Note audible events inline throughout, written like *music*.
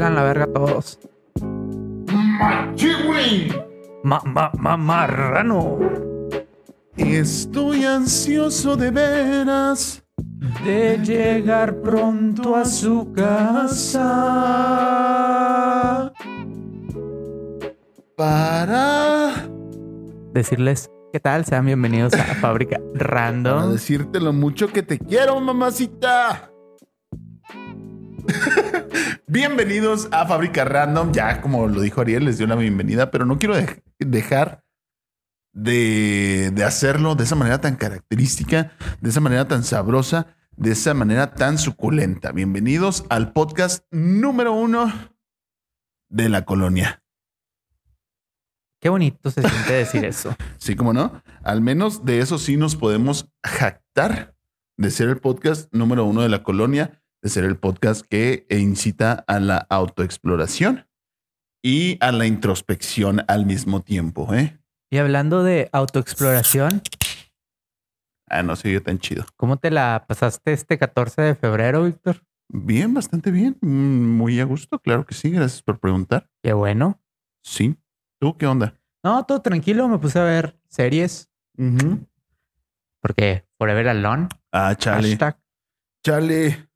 pelan la verga todos. Machiwi. Ma, ma, ma, marrano. Estoy ansioso de veras. De llegar pronto a su casa. Para, Decirles, ¿qué tal? Sean bienvenidos a Fábrica *laughs* para Random. decirte lo mucho que te quiero, mamacita. Bienvenidos a Fábrica Random. Ya, como lo dijo Ariel, les dio la bienvenida, pero no quiero dej- dejar de, de hacerlo de esa manera tan característica, de esa manera tan sabrosa, de esa manera tan suculenta. Bienvenidos al podcast número uno de la colonia. Qué bonito se siente decir eso. *laughs* Sí, como no. Al menos de eso sí nos podemos jactar de ser el podcast número uno de la colonia, de ser el podcast que incita a la autoexploración y a la introspección al mismo tiempo. ¿eh? Y hablando de autoexploración, Ah, no se oye tan chido. ¿cómo te la pasaste este 14 de febrero, Víctor? Bien, bastante bien. Mm, Muy a gusto, claro que sí. Gracias por preguntar. Qué bueno. Sí. ¿Tú qué onda? No, todo tranquilo. Me puse a ver series porque Forever Alone. Ah, chale. Hashtag. Chale.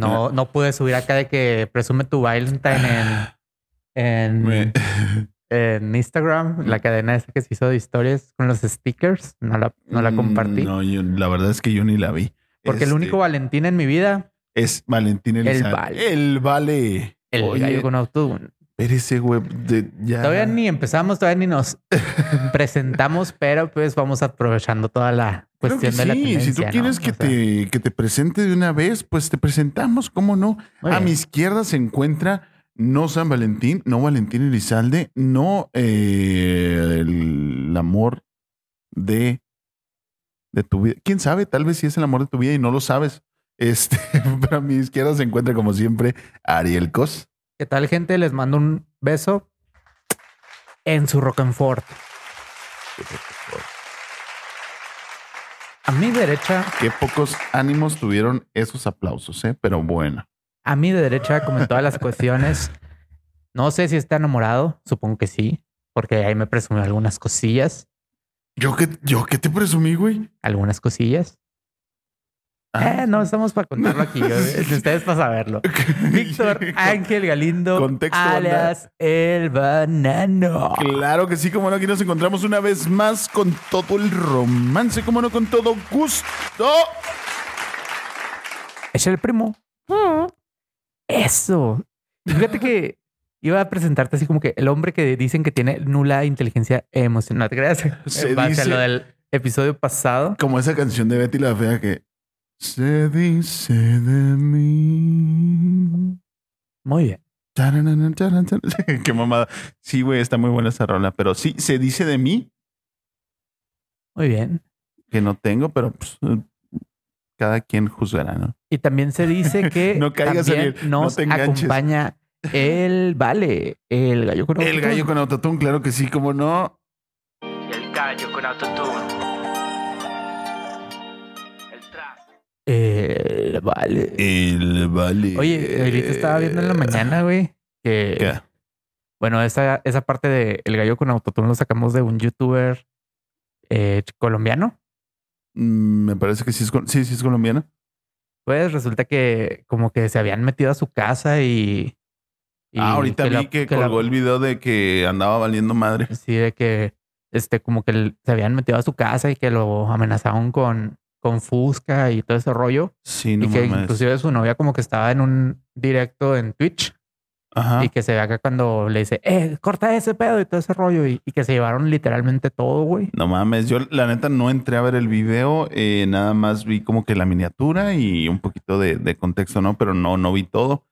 No, no pude subir acá de que presume tu Valentine en, *laughs* en, Instagram, la cadena esa que se hizo de historias con los stickers. No la, no la compartí. Mm, No, yo- la verdad es que yo ni la vi. porque el Este, único Valentín en mi vida, es Valentín Elizalde. Vale. El vale. el Oye, gallo con autotune. Espérese, güey. ya. Todavía ni empezamos, todavía ni nos *laughs* presentamos, pero pues vamos aprovechando toda la cuestión de la sí. tendencia. Si tú ¿no? quieres que, O sea, te, que te presente de una vez, pues te presentamos. ¿Cómo no? muy A bien. mi izquierda se encuentra no San Valentín, no Valentín Elizalde, no eh, el amor de, de tu vida. ¿Quién sabe? Tal vez sí es el amor de tu vida y no lo sabes. Este, *laughs* pero a mi izquierda se encuentra, como siempre, Ariel Cos. ¿Qué tal, gente? Les mando un beso en su Rock'n'Fort. A mi derecha, Qué pocos ánimos tuvieron esos aplausos, ¿eh? Pero bueno. a mi derecha, como en todas las cuestiones, no sé si está enamorado, supongo que sí, porque ahí me presumió algunas cosillas, ¿Yo qué, yo qué te presumí, güey? algunas cosillas. Ah. Eh, no estamos para contarlo aquí, yo- ustedes para saberlo. *laughs* Víctor *laughs* Ángel Galindo, Contexto, banda. alias el banano. Claro que sí, como no, aquí nos encontramos una vez más con todo el romance, como no, con todo gusto. Es el primo. Eso. Y Fíjate que iba a presentarte así como que el hombre que dicen que tiene nula inteligencia emocional. Creas. Se En base dice- a lo del episodio pasado. Como esa canción de Betty la Fea que se dice de mí. Muy bien. *laughs* Qué mamada. Sí, güey, está muy buena esa rola, pero sí, se dice de mí Muy bien. que no tengo, pero pues, eh, cada quien juzgará, ¿no? Y también se dice que *laughs* No caigas, también no nos acompaña el Vale, el gallo con El autotune. gallo con autotune, claro que sí, como no. El gallo con autotune. El Vale. El vale. Oye, ahorita estaba viendo en la mañana, güey, que ¿Qué? Bueno, esa, esa parte de El Gallo con Autotune lo sacamos de un youtuber eh, colombiano. Mm, Me parece que sí es, sí, sí es colombiano. Pues resulta que como que se habían metido a su casa y... y ah, ahorita vi la- que, colgó el video de que andaba valiendo madre. Sí, de que este, como que se habían metido a su casa y que lo amenazaron con, con Fusca y todo ese rollo. Sí, no y que mames. inclusive su novia como que estaba en un directo en Twitch Ajá. y que se ve acá cuando le dice, eh, corta ese pedo y todo ese rollo y, y que se llevaron literalmente todo, güey. No mames, yo la neta no entré a ver el video, eh, nada más vi como que la miniatura y un poquito de, de contexto, ¿no? Pero no, no vi todo.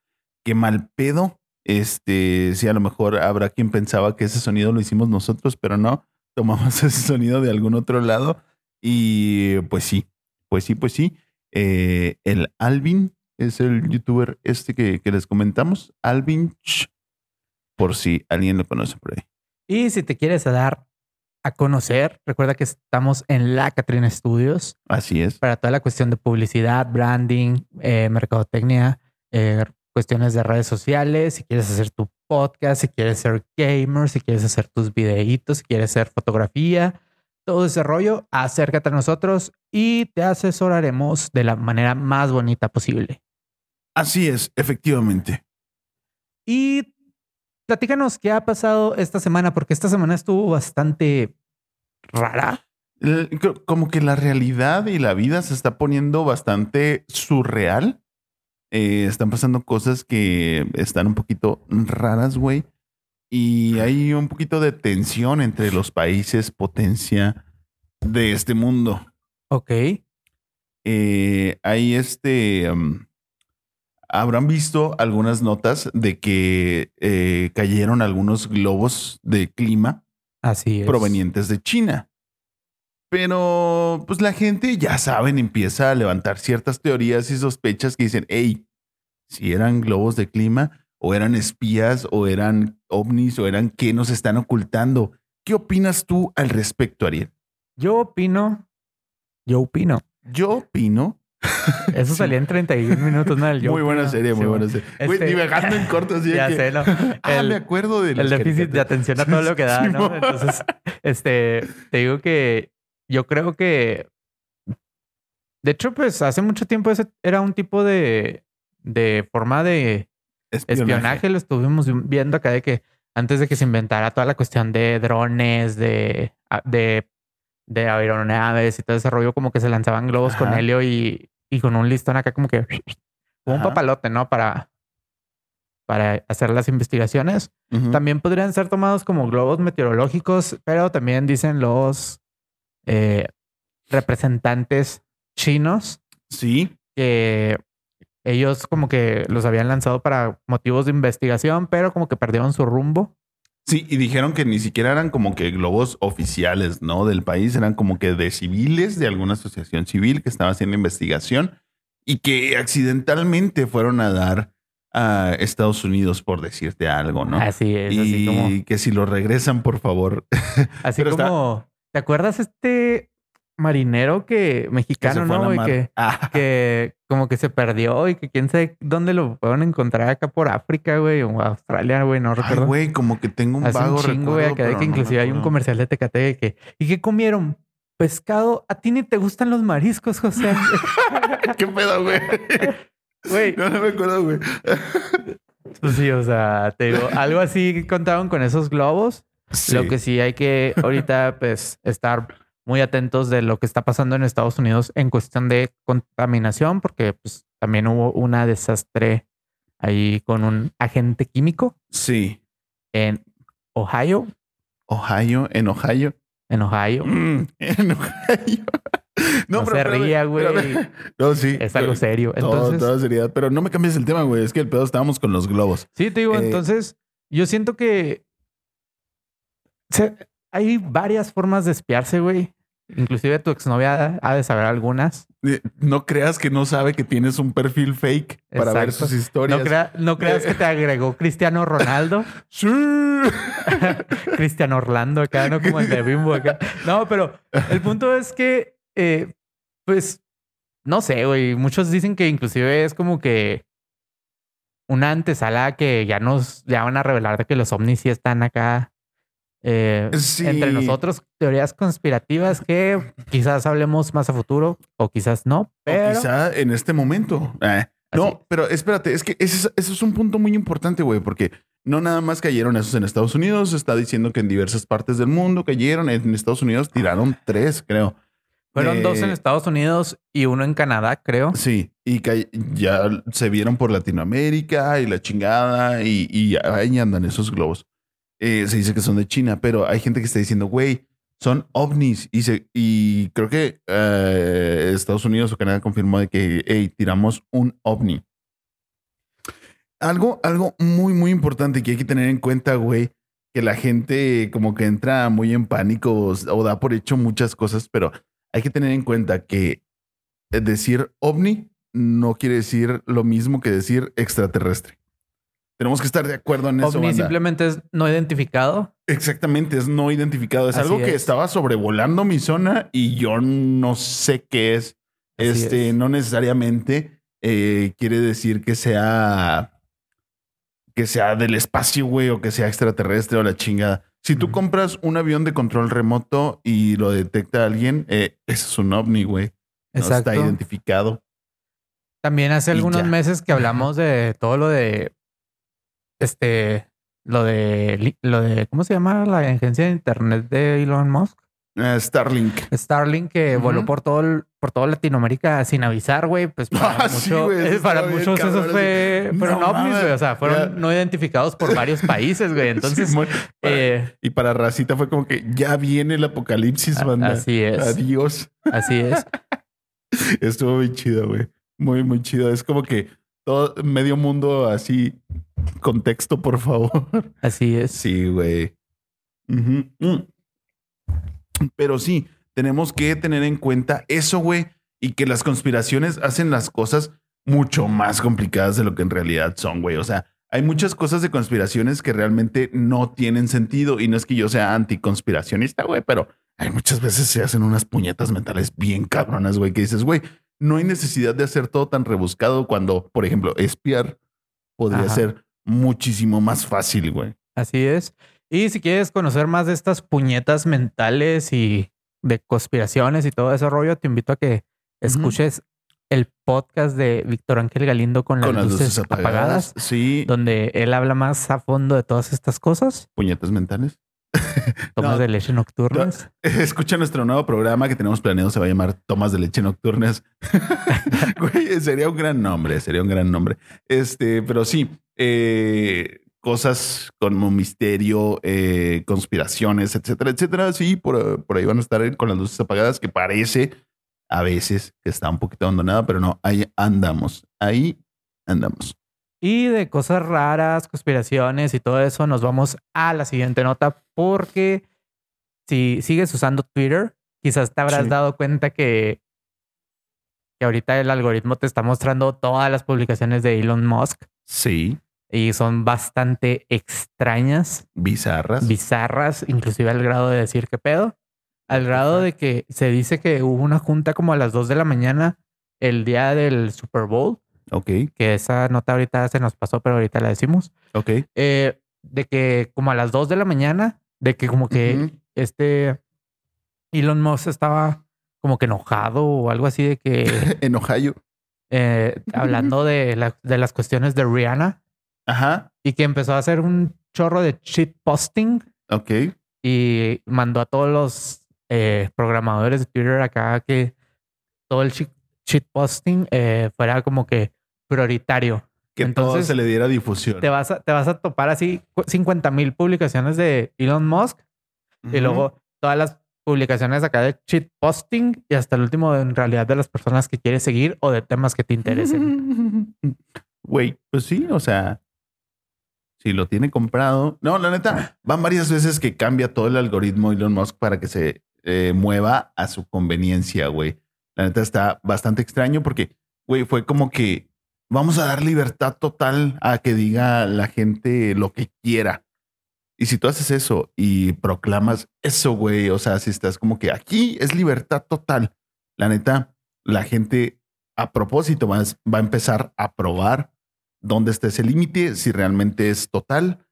Qué mal pedo. Este, sí, a lo mejor habrá quien pensaba que ese sonido lo hicimos nosotros, pero no, tomamos *laughs* ese sonido de algún otro lado y pues sí, pues sí, pues sí. Eh, el Alvin es el youtuber este que, que les comentamos, Alvin, Ch, por si alguien lo conoce por ahí. Y si te quieres dar a conocer, recuerda que estamos en la Catrina Studios Así es. para toda la cuestión de publicidad, branding, eh, mercadotecnia, eh, cuestiones de redes sociales, si quieres hacer tu podcast, si quieres ser gamer, si quieres hacer tus videitos, si quieres hacer fotografía, todo ese rollo, acércate a nosotros y te asesoraremos de la manera más bonita posible. Así es, efectivamente. Y platícanos qué ha pasado esta semana, porque esta semana estuvo bastante rara. Como que la realidad y la vida se está poniendo bastante surreal. Eh, están pasando cosas que están un poquito raras, güey. Y hay un poquito de tensión entre los países potencia de este mundo. Ok. Eh, hay este. Um, habrán visto algunas notas de que eh, cayeron algunos globos de clima Así provenientes de China. Pero, pues la gente, ya saben, empieza a levantar ciertas teorías y sospechas que dicen, hey, si eran globos de clima, o eran espías, o eran ovnis, o eran qué nos están ocultando. ¿Qué opinas tú al respecto, Ariel? Yo opino, yo opino. Yo opino *laughs* eso salía en 31 minutos, ¿no? muy buena serie, muy buena serie. Este, divagando en corto, así *laughs* Ya sé, ¿no? ah, me acuerdo del El déficit de atención a todo lo que da, ¿no? Entonces, este, te digo que yo creo que... De hecho, pues hace mucho tiempo ese era un tipo de, de forma de espionaje. Lo estuvimos viendo acá de que antes de que se inventara toda la cuestión de drones, de, de, de aeronaves y todo ese rollo, como que se lanzaban globos con helio y, y con un listón acá como que un papalote, ¿no? Para, para hacer las investigaciones. También podrían ser tomados como globos meteorológicos, pero también dicen los eh, representantes chinos. Sí. Que ellos como que los habían lanzado para motivos de investigación, pero como que perdieron su rumbo. Sí, y dijeron que ni siquiera eran como que globos oficiales, ¿no? Del país, eran como que de civiles, de alguna asociación civil que estaba haciendo investigación y que accidentalmente fueron a dar a Estados Unidos, por decirte algo, ¿no? Así es. Y así como... que si lo regresan, por favor. *laughs* Así como, ¿te acuerdas este marinero que mexicano, ¿no? Y que, ah. que como que se perdió y que quién sabe dónde lo pueden encontrar acá por África, güey, o Australia, güey, no recuerdo. güey, como que tengo un Hace vago un chingo, güey, que inclusive hay un comercial de Tecate de que ¿y qué comieron? Pescado. A ti ni te gustan los mariscos, José. *laughs* ¿Qué pedo, güey? *laughs* Güey. No, no me acuerdo, güey. *laughs* Pues sí, o sea, te digo, algo así contaban con esos globos. Lo que sí hay que ahorita, pues, estar muy atentos de lo que está pasando en Estados Unidos en cuestión de contaminación, porque pues, también hubo una desastre ahí con un agente químico. Sí. En Ohio. Ohio, en Ohio. En Ohio. Mm, en Ohio. *laughs* No, se ría, güey. *laughs* No, sí. Es algo serio. Entonces, toda seriedad. Pero no me cambies el tema, güey. Es que el pedo estábamos con los globos. Sí, te digo, eh, entonces yo siento que hay varias formas de espiarse, güey. Inclusive tu exnovia ha de saber algunas. No creas que no sabe que tienes un perfil fake para ver sus historias. No, creas que te agregó Cristiano Ronaldo. *laughs* sí. *laughs* Cristiano Orlando acá, no como el de Bimbo acá. No, pero el punto es que, eh, pues, no sé, güey. Muchos dicen que inclusive es como que una antesala que ya nos ya van a revelar de que los ovnis sí están acá eh, entre nosotros, teorías conspirativas que quizás hablemos más a futuro o quizás no. Pero... quizá en este momento. Eh, no, pero espérate, es que ese, es un punto muy importante, güey, porque no nada más cayeron esos en Estados Unidos, está diciendo que en diversas partes del mundo cayeron, en Estados Unidos tiraron tres, creo. Fueron dos en eh, Estados Unidos y uno en Canadá, creo. Sí, y ya se vieron por Latinoamérica y la chingada y, y ahí andan esos globos. Eh, se dice que son de China, pero hay gente que está diciendo, güey, son ovnis. Y, se, y creo que eh, Estados Unidos o Canadá confirmó de que, hey, tiramos un ovni. Algo, algo muy, muy importante que hay que tener en cuenta, güey, que la gente como que entra muy en pánico o da por hecho muchas cosas, pero hay que tener en cuenta que decir ovni no quiere decir lo mismo que decir extraterrestre. Tenemos que estar de acuerdo en eso. OVNI simplemente es no identificado. Exactamente, es no identificado. Es algo que estaba sobrevolando mi zona y yo no sé qué es. este, no necesariamente eh, quiere decir que sea que sea del espacio, güey, o que sea extraterrestre o la chingada. Si tú compras un avión de control remoto y lo detecta alguien, eh, ese es un ovni, güey. No Exacto. está identificado. También hace algunos ya. meses que hablamos de todo lo de este lo de lo de ¿cómo se llama la agencia de internet de Elon Musk? Eh, Starlink. Starlink que voló por todo el- por toda Latinoamérica sin avisar, güey, pues para, *laughs* Ah, mucho- eh, para muchos cabrón, eso fue No fueron ovnis, güey, o sea, fueron Ya. no identificados por varios *laughs* países, güey. Entonces. Para- eh, y para Racita fue como que ya viene el apocalipsis, banda. así es, Adiós. así es. *laughs* Estuvo muy chido, güey. Muy, muy chido. Es como que todo medio mundo así. Contexto, por favor. Así es. Sí, güey. Mm. Pero sí, tenemos que tener en cuenta eso, güey, y que las conspiraciones hacen las cosas mucho más complicadas de lo que en realidad son, güey. O sea, hay muchas cosas de conspiraciones que realmente no tienen sentido y no es que yo sea anticonspiracionista, güey, pero hay muchas veces se hacen unas puñetas mentales bien cabronas, güey, que dices, güey, no hay necesidad de hacer todo tan rebuscado cuando, por ejemplo, espiar podría Ajá. ser muchísimo más fácil, güey. Así es. Y si quieres conocer más de estas puñetas mentales y de conspiraciones y todo ese rollo, te invito a que escuches el podcast de Víctor Ángel Galindo con las, con las luces, apagadas, Sí, donde él habla más a fondo de todas estas cosas. puñetas mentales. *laughs* Tomas No. de leche nocturnas. *laughs* Escucha nuestro nuevo programa que tenemos planeado, se va a llamar Tomas de Leche Nocturnas. *laughs* Güey, sería un gran nombre, sería un gran nombre. Este, pero sí, eh, cosas como misterio, eh, conspiraciones, etcétera, etcétera. Sí, por, por ahí van a estar con las luces apagadas, que parece a veces que está un poquito abandonada, pero no, ahí andamos, ahí andamos. Y de cosas raras, conspiraciones y todo eso, nos vamos a la siguiente nota porque si sigues usando Twitter, quizás te habrás Sí. dado cuenta que, que ahorita el algoritmo te está mostrando todas las publicaciones de Elon Musk Sí, y son bastante extrañas, bizarras. bizarras, inclusive al grado de decir qué pedo, al grado de que se dice que hubo una junta como a las 2 de la mañana el día del Super Bowl, ok, que esa nota ahorita se nos pasó, pero ahorita la decimos ok. eh, de que como a las 2 de la mañana, de que como que este Elon Musk estaba como que enojado o algo así de que *laughs* en Ohio. eh, hablando de, la- de las cuestiones de Rihanna Ajá, y que empezó a hacer un chorro de cheat posting ok. y mandó a todos los eh, programadores de Twitter acá que todo el cheat, cheat posting eh, fuera como que prioritario. Que todo Entonces, se le diera difusión. Te vas a, te vas a topar así 50 mil publicaciones de Elon Musk y luego todas las publicaciones acá de cheat posting y hasta el último en realidad de las personas que quieres seguir o de temas que te interesen. *laughs* Güey, pues sí, o sea, si lo tiene comprado. No, la neta, van varias veces que cambia todo el algoritmo Elon Musk para que se eh, mueva a su conveniencia, güey. La neta está bastante extraño porque, güey, fue como que vamos a dar libertad total a que diga la gente lo que quiera. Y si tú haces eso y proclamas eso, güey, o sea, si estás como que aquí es libertad total, la neta, la gente a propósito va, a- empezar a probar dónde está ese límite, si realmente es total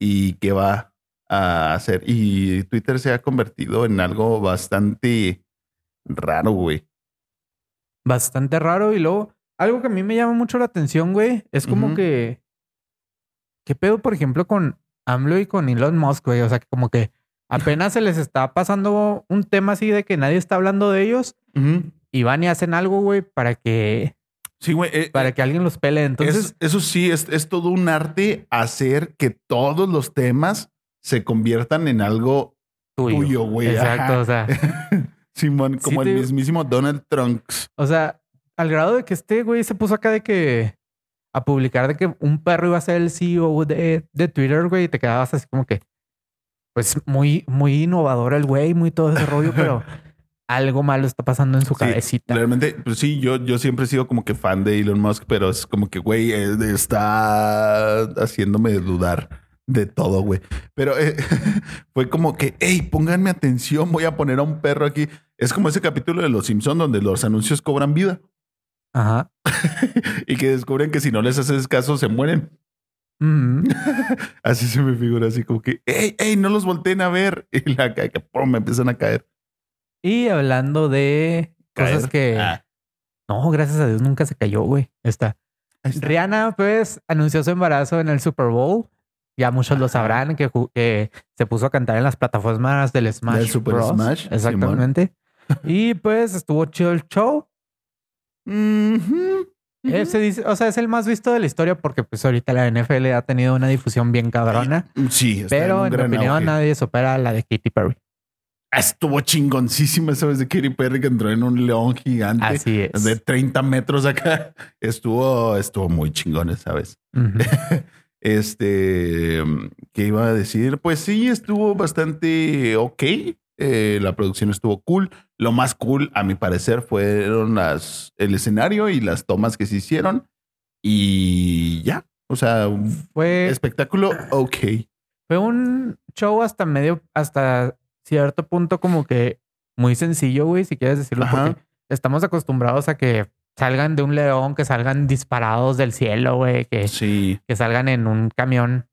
y qué va a hacer. Y Twitter se ha convertido en algo bastante raro, güey. Bastante raro y luego algo que a mí me llama mucho la atención, güey, es como Ujú. que ¿qué pedo por ejemplo con AMLO y con Elon Musk, güey? O sea, que como que apenas se les está pasando un tema así de que nadie está hablando de ellos y van y hacen algo, güey, para que Sí, güey. eh, para que alguien los pele. Entonces, Eso, eso sí, es, es todo un arte hacer que todos los temas se conviertan en algo tuyo. tuyo, güey. Exacto, Ajá. o sea, *laughs* Simón, como Sí el te- mismísimo Donald Trump. o sea, al grado de que este güey se puso acá de que a publicar de que un perro iba a ser el CEO de, de Twitter, güey, y te quedabas así como que, pues muy, muy innovador el güey, muy todo ese rollo, pero *laughs* algo malo está pasando en su Sí, cabecita. Realmente, pues sí, yo, yo siempre he sido como que fan de Elon Musk, pero es como que, güey, eh, está haciéndome dudar de todo, güey. Pero eh, *laughs* fue como que, hey, pónganme atención, voy a poner a un perro aquí. Es como ese capítulo de Los Simpson donde los anuncios cobran vida Ajá. *laughs* y que descubren que si no les haces caso se mueren. Ujú. *laughs* Así se me figura, así como que, ¡ey, ey! No los volteen a ver. Y la ca- que pum, me empiezan a caer. Y hablando de cosas que... Ah, No, gracias a Dios nunca se cayó, güey. Está. Rihanna, pues, anunció su embarazo en el Super Bowl. Ya muchos lo sabrán que, que se puso a cantar en las plataformas del Smash. Del Super Bros. Smash, Exactamente. y pues estuvo chido el show. Se dice, o sea, es el más visto de la historia porque pues ahorita la NFL ha tenido una difusión bien cabrona. Sí, está Pero un en mi opinión auge. nadie supera la de Katy Perry. Estuvo chingoncísima esa vez de Katy Perry que entró en un león gigante Así es. de 30 metros acá. Estuvo, estuvo muy chingón esa vez. Ujú. *laughs* Este, ¿qué iba a decir? Pues sí, estuvo bastante ok. Eh, la producción estuvo cool. Lo más cool, a mi parecer, fueron las, el escenario y las tomas que se hicieron. Y ya, o sea, Fue, espectáculo ok. fue un show hasta medio, hasta cierto punto como que muy sencillo, güey, si quieres decirlo, Ajá. porque estamos acostumbrados a que salgan de un león, que salgan disparados del cielo, güey, que, Sí. que salgan en un camión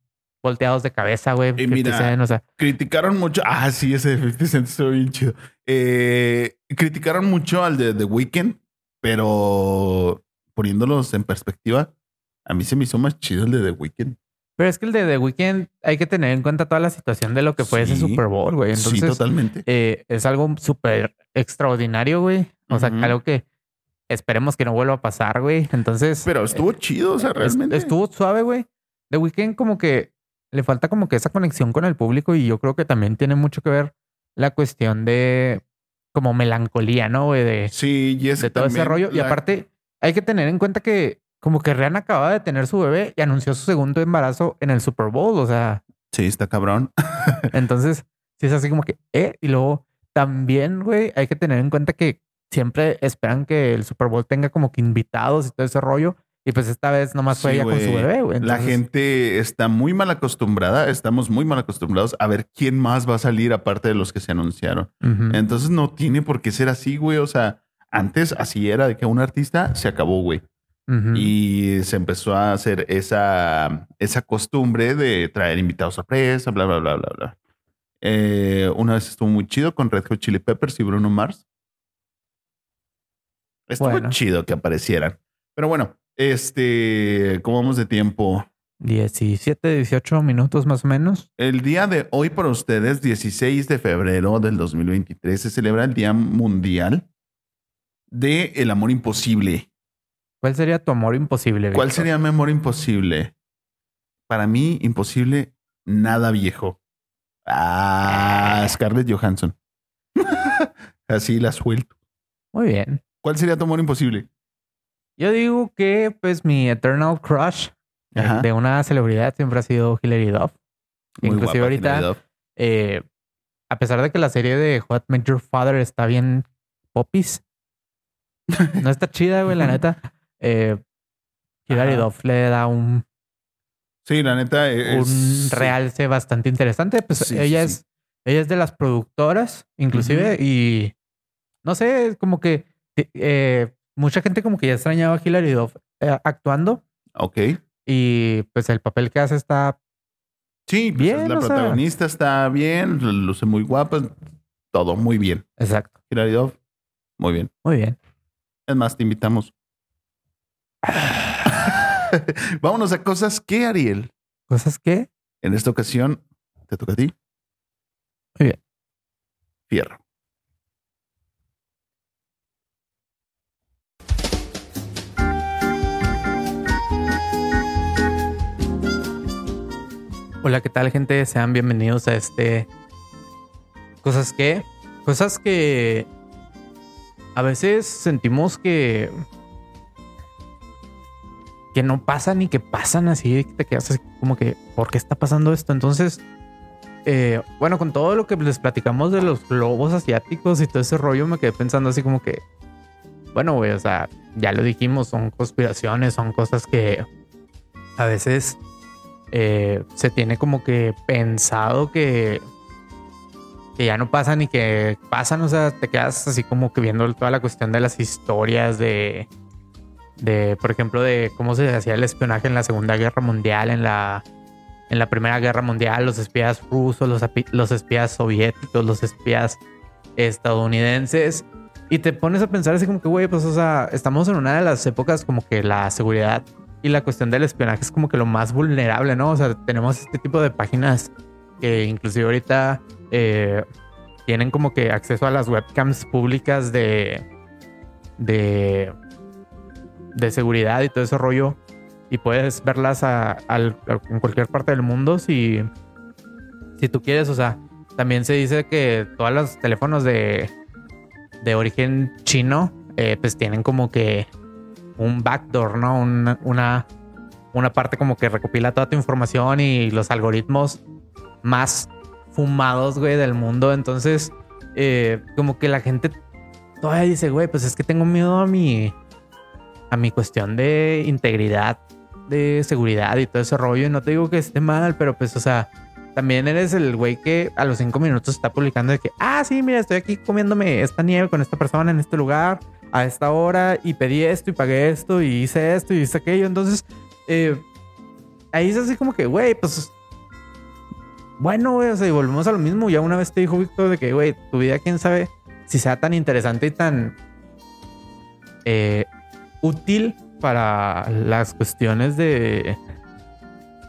volteados de cabeza, güey. 50 mira, Cent, o sea, Criticaron mucho. Ah, sí, ese de 50 Cent estuvo bien chido. Eh, criticaron mucho al de The Weeknd, pero poniéndolos en perspectiva, a mí se me hizo más chido el de The Weeknd. pero es que el de The Weeknd hay que tener en cuenta toda la situación de lo que fue ese. Super Bowl, güey. Entonces, sí, totalmente. eh, es algo súper extraordinario, güey. O sea, Ujú. algo que esperemos que no vuelva a pasar, güey. Entonces, Pero estuvo eh, chido, o sea, realmente. estuvo suave, güey. The Weeknd como que le falta como que esa conexión con el público y yo creo que también tiene mucho que ver la cuestión de como melancolía, ¿no, güey? De, Sí, y es de todo ese rollo. Y aparte, hay que tener en cuenta que como que Rihanna acababa de tener su bebé y anunció su segundo embarazo en el Super Bowl. O sea, Sí, está cabrón. entonces, sí es así como que, eh, y luego también, güey, hay que tener en cuenta que siempre esperan que el Super Bowl tenga como que invitados y todo ese rollo. Y pues esta vez nomás fue Sí, ella con su bebé, güey. La gente está muy mal acostumbrada, estamos muy mal acostumbrados a ver quién más va a salir aparte de los que se anunciaron. Entonces no tiene por qué ser así, güey. O sea, antes así era de que un artista se acabó, güey. Y se empezó a hacer esa, esa costumbre de traer invitados sorpresa, bla, bla, bla, bla, bla. Eh, una vez estuvo muy chido con Red Hot Chili Peppers y Bruno Mars. Estuvo Bueno. chido que aparecieran. Pero bueno, este, ¿cómo vamos de tiempo? 17, 18 minutos más o menos. El día de hoy para ustedes, 16 de febrero del 2023, se celebra el Día Mundial de el Amor Imposible. ¿Cuál sería tu amor imposible? ¿Cuál Víctor? sería mi amor imposible? Para mí, imposible, nada viejo. Ah, Scarlett Johansson. *laughs* Así la suelto. Muy bien. ¿Cuál sería tu amor imposible? Yo digo que pues mi eternal crush eh, Ajá. de una celebridad siempre ha sido Hilary Duff. Muy Inclusive guapa, ahorita, Duff. eh, a pesar de que la serie de What Met Your Father está bien popis, *laughs* no está chida, güey, la neta. Eh, Hilary. Duff le da un, Sí, la neta es... un realce bastante interesante. Pues Sí, ella sí, es ella es de las productoras, inclusive, y no sé, como que eh, mucha gente como que ya extrañaba a Hilary Duff eh, actuando Ok. y pues el papel que hace está Sí, pues Bien, es la sea. protagonista está bien, luce muy guapa, todo muy bien. exacto. Hilary Duff, muy bien. Muy bien. Es más, te invitamos. *laughs* Vámonos a cosas que, Ariel, Cosas que en esta ocasión te toca a ti. Muy bien. Fierro. Hola, ¿qué tal, gente? Sean bienvenidos a este. Cosas que. Cosas que. A veces sentimos que. Que no pasan y que pasan así. que Te quedas así como que. ¿Por qué está pasando esto? Entonces. eh, bueno, con todo lo que les platicamos de los globos asiáticos y todo ese rollo, me quedé pensando así como que. Bueno, güey, o sea, ya lo dijimos, son conspiraciones, son cosas que a veces eh, se tiene como que pensado que, que ya no pasan y que pasan, o sea, te quedas así como que viendo toda la cuestión de las historias de, de, por ejemplo, de cómo se hacía el espionaje en la Segunda Guerra Mundial, en la, en la Primera Guerra Mundial, los espías rusos, los, los espías soviéticos, los espías estadounidenses. Y te pones a pensar así como que, güey, pues, o sea, estamos en una de las épocas como que la seguridad y la cuestión del espionaje es como que lo más vulnerable, ¿no? O sea, tenemos este tipo de páginas que inclusive ahorita eh, tienen como que acceso a las webcams públicas de, de, de seguridad y todo ese rollo. Y puedes verlas en cualquier parte del mundo si, si tú quieres. O sea, también se dice que todos los teléfonos de, de origen chino, eh, pues tienen como que un backdoor, ¿no? Una, una, parte como que recopila toda tu información y los algoritmos más fumados, güey, del mundo. Entonces, eh, como que la gente todavía dice, güey, pues es que tengo miedo a mi, a mi cuestión de integridad, de seguridad y todo ese rollo. Y no te digo que esté mal, pero pues, o sea, también eres el güey que a los cinco minutos está publicando de que, ah, sí, mira, estoy aquí comiéndome esta nieve con esta persona en este lugar a esta hora y pedí esto y pagué esto y hice esto y hice aquello. Entonces, eh, ahí es así como que, güey, pues, bueno, güey, o sea, y volvemos a lo mismo. Ya una vez te dijo Víctor de que, güey, tu vida, quién sabe si sea tan interesante y tan eh, útil para las cuestiones de,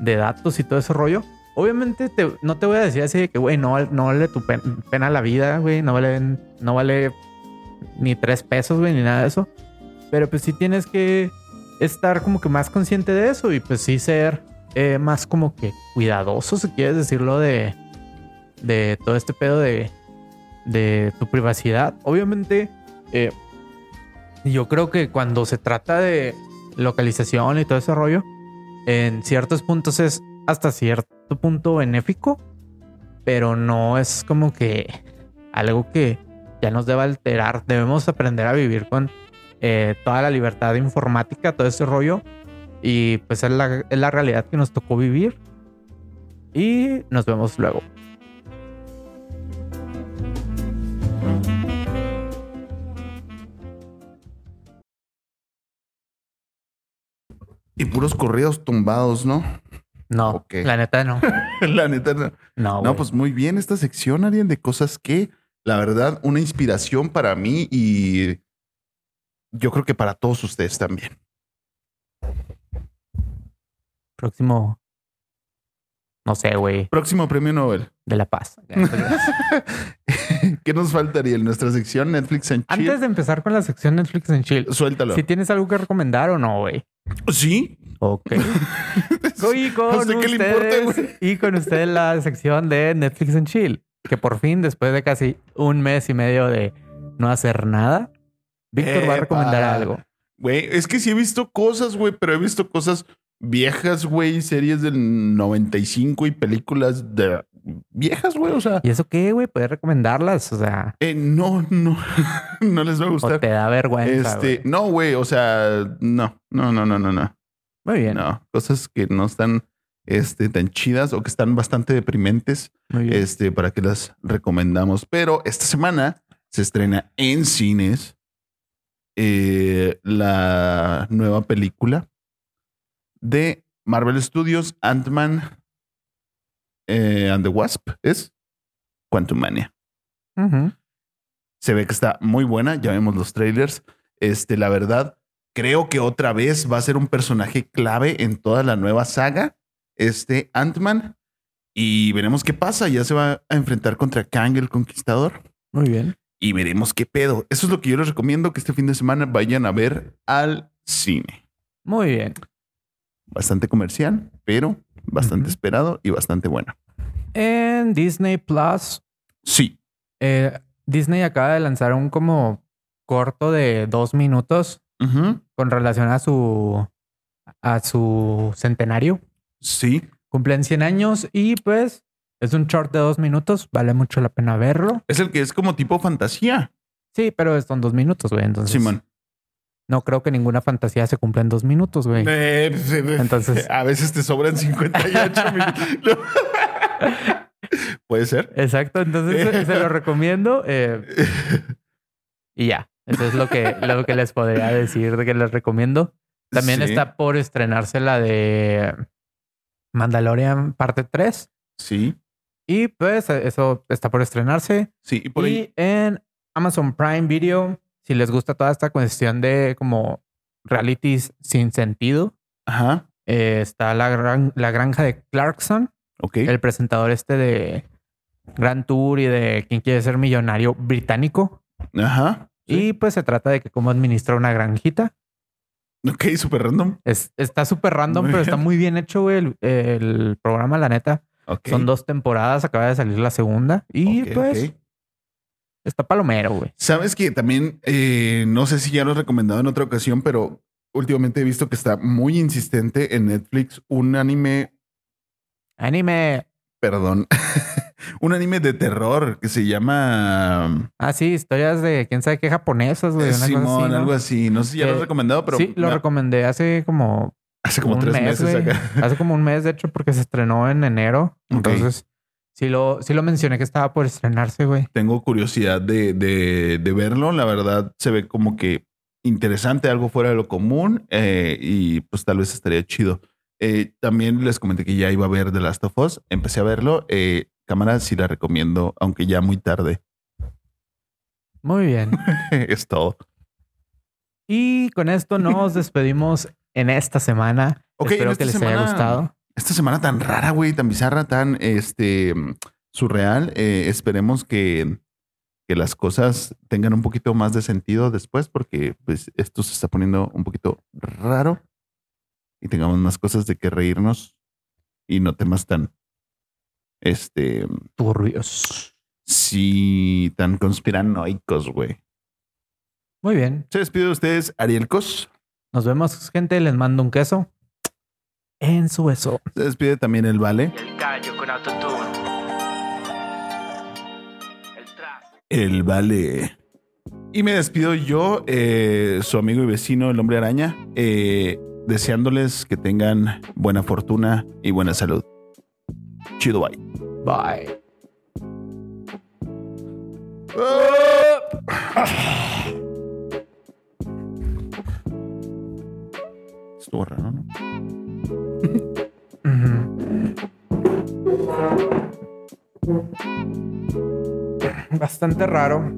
de datos y todo ese rollo. Obviamente no te voy a decir así de que, güey, no, no vale tu pena, la vida, güey, no vale, no vale ni tres pesos, güey, ni nada de eso. Pero pues sí tienes que estar como que más consciente de eso y pues sí ser eh, más como que cuidadoso, si quieres decirlo, de, de todo este pedo de, de tu privacidad. Obviamente, eh, yo creo que cuando se trata de localización y todo ese rollo, en ciertos puntos es hasta cierto punto benéfico, pero no es como que algo que ya nos deba alterar. Debemos aprender a vivir con eh, toda la libertad informática, todo ese rollo. Y pues es la, es la realidad que nos tocó vivir. Y nos vemos luego. Y puros corridos tumbados, ¿no? No, la neta no. *laughs* la neta no. No, no pues muy bien esta sección, Ariel, de cosas que, la verdad, una inspiración para mí y yo creo que para todos ustedes también. Próximo. No sé, güey. Próximo premio Nobel. De la Paz. *laughs* ¿Qué nos faltaría en nuestra sección Netflix en Chill? Antes de empezar con la sección Netflix en Chill. Suéltalo. Si tienes algo que recomendar o no, güey. Sí. Ok. *laughs* y con ustedes, y con ustedes la sección de Netflix en Chill. Que por fin, después de casi un mes y medio de no hacer nada, Víctor va a recomendar algo. Güey, es que sí he visto cosas, güey, pero he visto cosas viejas, güey, series del 95 y películas de viejas, güey, o sea. ¿Y eso qué, güey? ¿Puedes recomendarlas? O sea. Eh, no, no, *laughs* no les va a gustar. O te da vergüenza. Este, no, güey, o sea, no, no, no, no, no, no. Muy bien. No, cosas que no están este, tan chidas o que están bastante deprimentes, este, para que las recomendamos. Pero esta semana se estrena en cines eh, la nueva película de Marvel Studios, Ant-Man eh, and the Wasp, es Quantum Mania. Se ve que está muy buena, ya vemos los trailers. Este, la verdad, creo que otra vez va a ser un personaje clave en toda la nueva saga, este Ant-Man. Y veremos qué pasa. Ya se va a enfrentar contra Kang el Conquistador. Muy bien. Y veremos qué pedo. Eso es lo que yo les recomiendo que este fin de semana vayan a ver al cine. Muy bien bastante comercial, pero bastante esperado y bastante bueno. En Disney Plus. Sí. Eh, Disney acaba de lanzar un como corto de dos minutos con relación a su a su centenario. Sí. Cumplen 100 años y pues es un short de dos minutos. Vale mucho la pena verlo. Es el que es como tipo fantasía. Sí, pero son dos minutos, güey. Entonces. Simón. No creo que ninguna fantasía se cumpla en dos minutos, güey. Eh, pues, eh, Entonces. A veces te sobran 58 *laughs* minutos. Puede ser. Exacto. Entonces se lo recomiendo. Eh, *laughs* y ya. Eso es lo que, lo que les podría decir de que les recomiendo. También Sí. está por estrenarse la de Mandalorian parte 3. Sí, Y pues eso está por estrenarse. sí. Y por y ahí. en Amazon Prime Video, si les gusta toda esta cuestión de como realities sin sentido, Ajá. eh, está la, gran, la granja de Clarkson, el presentador este de Grand Tour y de quién quiere ser millonario británico. Ajá. Y pues se trata de que cómo administra una granjita. *laughs* Ok, súper random. Es, está súper random, Muy pero está muy bien hecho güey, el, el programa, la neta. Son dos temporadas, acaba de salir la segunda. Y Ok, pues ok. está palomero, güey. Sabes que también, eh, no sé si ya lo he recomendado en otra ocasión, pero últimamente he visto que está muy insistente en Netflix un anime, Anime. perdón, *laughs* un anime de terror que se llama Ah, sí, historias de quién sabe qué japonesas, güey. eh, una cosa Simón, así, ¿no? algo así. No sé si ya lo Eh, he recomendado, pero sí, lo me- recomendé hace como, hace como tres mes, meses acá. *laughs* Hace como un mes, de hecho, porque se estrenó en enero. Entonces, sí lo, sí lo mencioné que estaba por estrenarse, güey. Tengo curiosidad de, de, de verlo. La verdad se ve como que interesante, algo fuera de lo común eh, y pues tal vez estaría chido. Eh, también les comenté que ya iba a ver The Last of Us. Empecé a verlo. Eh, cámara sí la recomiendo, aunque ya muy tarde. Muy bien. *laughs* es todo. Y con esto nos despedimos en esta semana. Ok, Espero que les haya gustado. Esta semana tan rara, güey, tan bizarra, tan este surreal. eh, esperemos que, que las cosas tengan un poquito más de sentido después, porque pues esto se está poniendo un poquito raro y tengamos más cosas de que reírnos y no temas tan este Turbios. sí tan conspiranoicos, güey. Muy bien. Se despide de ustedes, Ariel Cos. Nos vemos, gente. Les mando un queso en su beso. Se despide también el Vale. El gallo con autotune. El trap. El Vale. Y me despido yo, eh, su amigo y vecino, el hombre araña, eh, deseándoles que tengan buena fortuna y buena salud. Chido, bye. Bye. Estuvo raro, ¿no? Ujú. *laughs* Bastante raro.